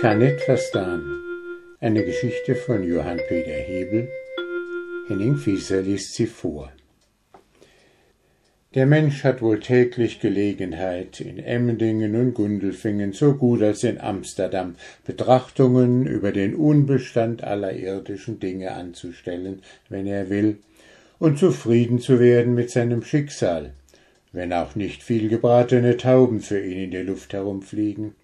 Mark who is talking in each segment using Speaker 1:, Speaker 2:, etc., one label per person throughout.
Speaker 1: kann nicht verstaan. Eine Geschichte von Johann Peter Hebel. Henning Fieser liest sie vor. Der Mensch hat wohl täglich Gelegenheit, in Emmendingen und Gundelfingen so gut als in Amsterdam Betrachtungen über den Unbestand aller irdischen Dinge anzustellen, wenn er will, und zufrieden zu werden mit seinem Schicksal, wenn auch nicht viel gebratene Tauben für ihn in der Luft herumfliegen.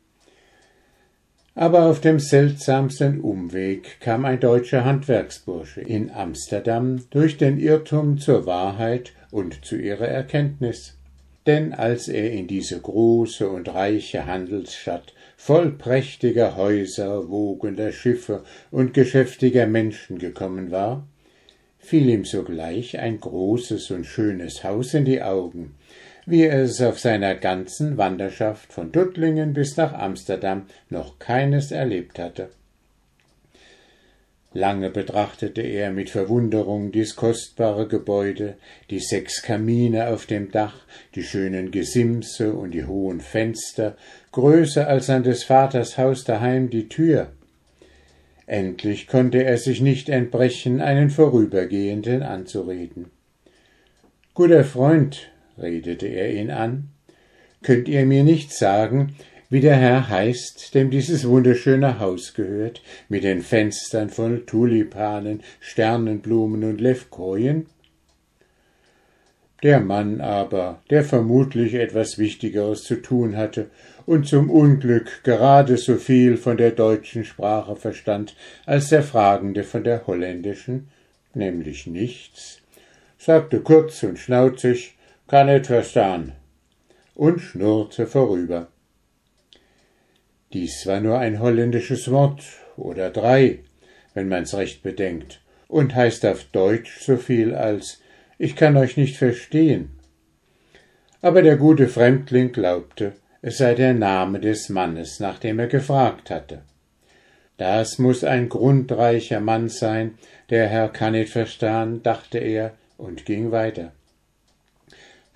Speaker 1: Aber auf dem seltsamsten Umweg kam ein deutscher Handwerksbursche in Amsterdam durch den Irrtum zur Wahrheit und zu ihrer Erkenntnis. Denn als er in diese große und reiche Handelsstadt voll prächtiger Häuser, wogender Schiffe und geschäftiger Menschen gekommen war, fiel ihm sogleich ein großes und schönes Haus in die Augen, wie er es auf seiner ganzen Wanderschaft von Duttlingen bis nach Amsterdam noch keines erlebt hatte. Lange betrachtete er mit Verwunderung dies kostbare Gebäude, die sechs Kamine auf dem Dach, die schönen Gesimse und die hohen Fenster, größer als an des Vaters Haus daheim die Tür. Endlich konnte er sich nicht entbrechen, einen Vorübergehenden anzureden. Guter Freund, redete er ihn an, könnt ihr mir nicht sagen, wie der Herr heißt, dem dieses wunderschöne Haus gehört, mit den Fenstern voll Tulipanen, Sternenblumen und Levkojen? Der Mann aber, der vermutlich etwas Wichtigeres zu tun hatte und zum Unglück gerade so viel von der deutschen Sprache verstand als der Fragende von der holländischen, nämlich nichts, sagte kurz und schnauzig, kann nicht verstehen, und schnurrte vorüber. Dies war nur ein holländisches Wort oder drei, wenn man's recht bedenkt, und heißt auf Deutsch so viel als ich kann euch nicht verstehen. Aber der gute Fremdling glaubte, es sei der Name des Mannes, nach dem er gefragt hatte. Das muss ein grundreicher Mann sein, der Herr kann nicht verstehen, dachte er und ging weiter.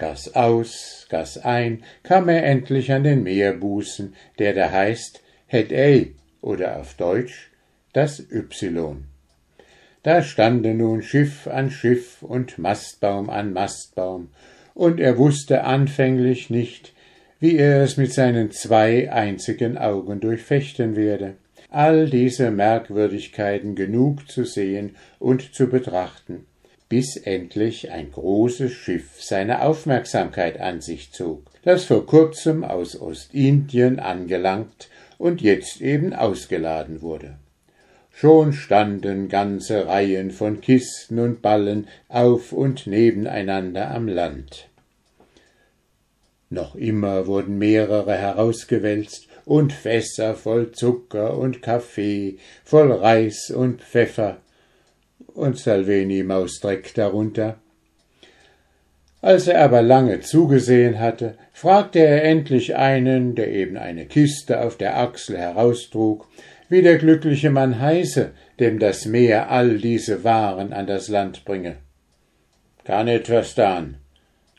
Speaker 1: Gas aus, Gas ein, kam er endlich an den Meerbusen, der da heißt Het Ei oder auf Deutsch das Y. Da standen nun Schiff an Schiff und Mastbaum an Mastbaum, und er wusste anfänglich nicht, wie er es mit seinen zwei einzigen Augen durchfechten werde, all diese Merkwürdigkeiten genug zu sehen und zu betrachten bis endlich ein großes Schiff seine Aufmerksamkeit an sich zog, das vor kurzem aus Ostindien angelangt und jetzt eben ausgeladen wurde. Schon standen ganze Reihen von Kisten und Ballen auf und nebeneinander am Land. Noch immer wurden mehrere herausgewälzt und Fässer voll Zucker und Kaffee, voll Reis und Pfeffer, und Salveni Mausdreck darunter. Als er aber lange zugesehen hatte, fragte er endlich einen, der eben eine Kiste auf der Achsel heraustrug, wie der glückliche Mann heiße, dem das Meer all diese Waren an das Land bringe. Kann nicht verstehen,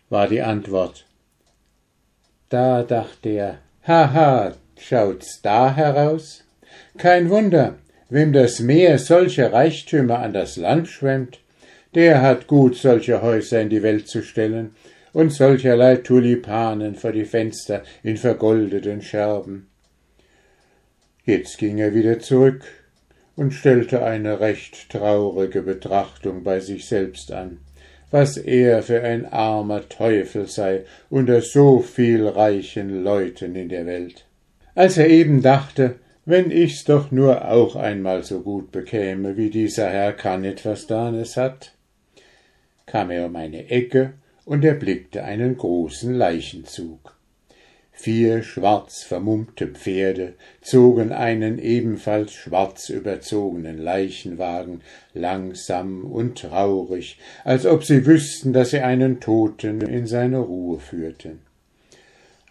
Speaker 1: war die Antwort. Da dachte er, haha, schaut's da heraus? Kein Wunder, Wem das Meer solche Reichtümer an das Land schwemmt, der hat gut, solche Häuser in die Welt zu stellen und solcherlei Tulipanen vor die Fenster in vergoldeten Scherben. Jetzt ging er wieder zurück und stellte eine recht traurige Betrachtung bei sich selbst an, was er für ein armer Teufel sei unter so viel reichen Leuten in der Welt. Als er eben dachte, wenn ich's doch nur auch einmal so gut bekäme, wie dieser Herr kann etwas Danes hat. Kam er um eine Ecke und erblickte einen großen Leichenzug. Vier schwarz vermummte Pferde zogen einen ebenfalls schwarz überzogenen Leichenwagen langsam und traurig, als ob sie wüssten, dass sie einen Toten in seine Ruhe führten.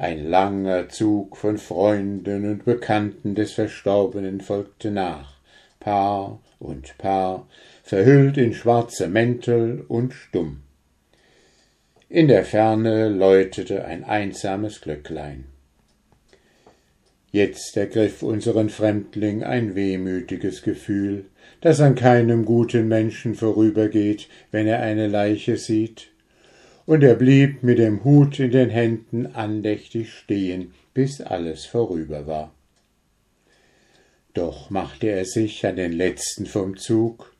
Speaker 1: Ein langer Zug von Freunden und Bekannten des Verstorbenen folgte nach, Paar und Paar, verhüllt in schwarze Mäntel und stumm. In der Ferne läutete ein einsames Glöcklein. Jetzt ergriff unseren Fremdling ein wehmütiges Gefühl, das an keinem guten Menschen vorübergeht, wenn er eine Leiche sieht. Und er blieb mit dem Hut in den Händen andächtig stehen, bis alles vorüber war. Doch machte er sich an den letzten vom Zug,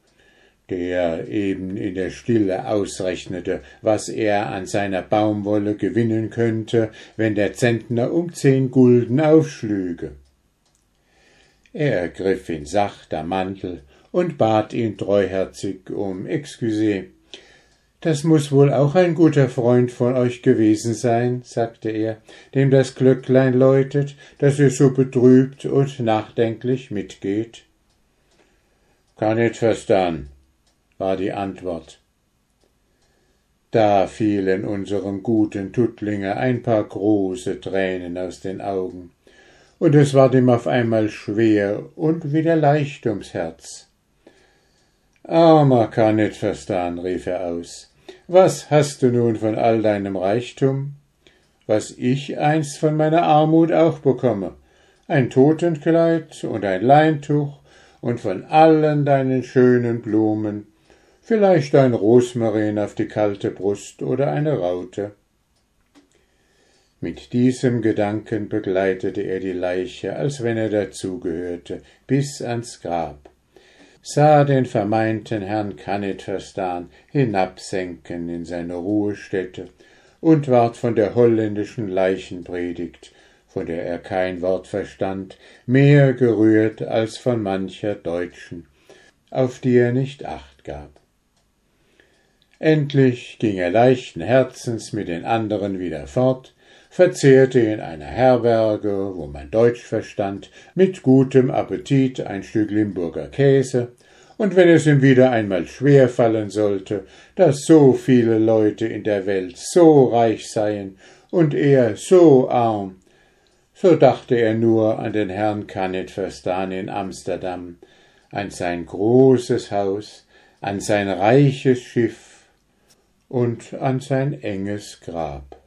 Speaker 1: der eben in der Stille ausrechnete, was er an seiner Baumwolle gewinnen könnte, wenn der Zentner um zehn Gulden aufschlüge. Er ergriff ihn sachter Mantel und bat ihn treuherzig um Excuse. Das muss wohl auch ein guter Freund von euch gewesen sein, sagte er, dem das Glöcklein läutet, dass ihr so betrübt und nachdenklich mitgeht. Kann nicht verstehen, war die Antwort. Da fielen unserem guten Tuttlinger ein paar große Tränen aus den Augen, und es ward ihm auf einmal schwer und wieder leicht ums Herz. Armer kann nicht verstehen, rief er aus. Was hast du nun von all deinem Reichtum? Was ich einst von meiner Armut auch bekomme. Ein Totenkleid und ein Leintuch und von allen deinen schönen Blumen vielleicht ein Rosmarin auf die kalte Brust oder eine Raute. Mit diesem Gedanken begleitete er die Leiche, als wenn er dazugehörte, bis ans Grab, sah den vermeinten Herrn Canetverstan hinabsenken in seine Ruhestätte und ward von der holländischen Leichenpredigt, von der er kein Wort verstand, mehr gerührt als von mancher Deutschen, auf die er nicht acht gab. Endlich ging er leichten Herzens mit den anderen wieder fort, verzehrte in einer Herberge, wo man Deutsch verstand, mit gutem Appetit ein Stück Limburger Käse, und wenn es ihm wieder einmal schwer fallen sollte, dass so viele Leute in der Welt so reich seien und er so arm, so dachte er nur an den Herrn Canet Verstan in Amsterdam, an sein großes Haus, an sein reiches Schiff, und an sein enges Grab.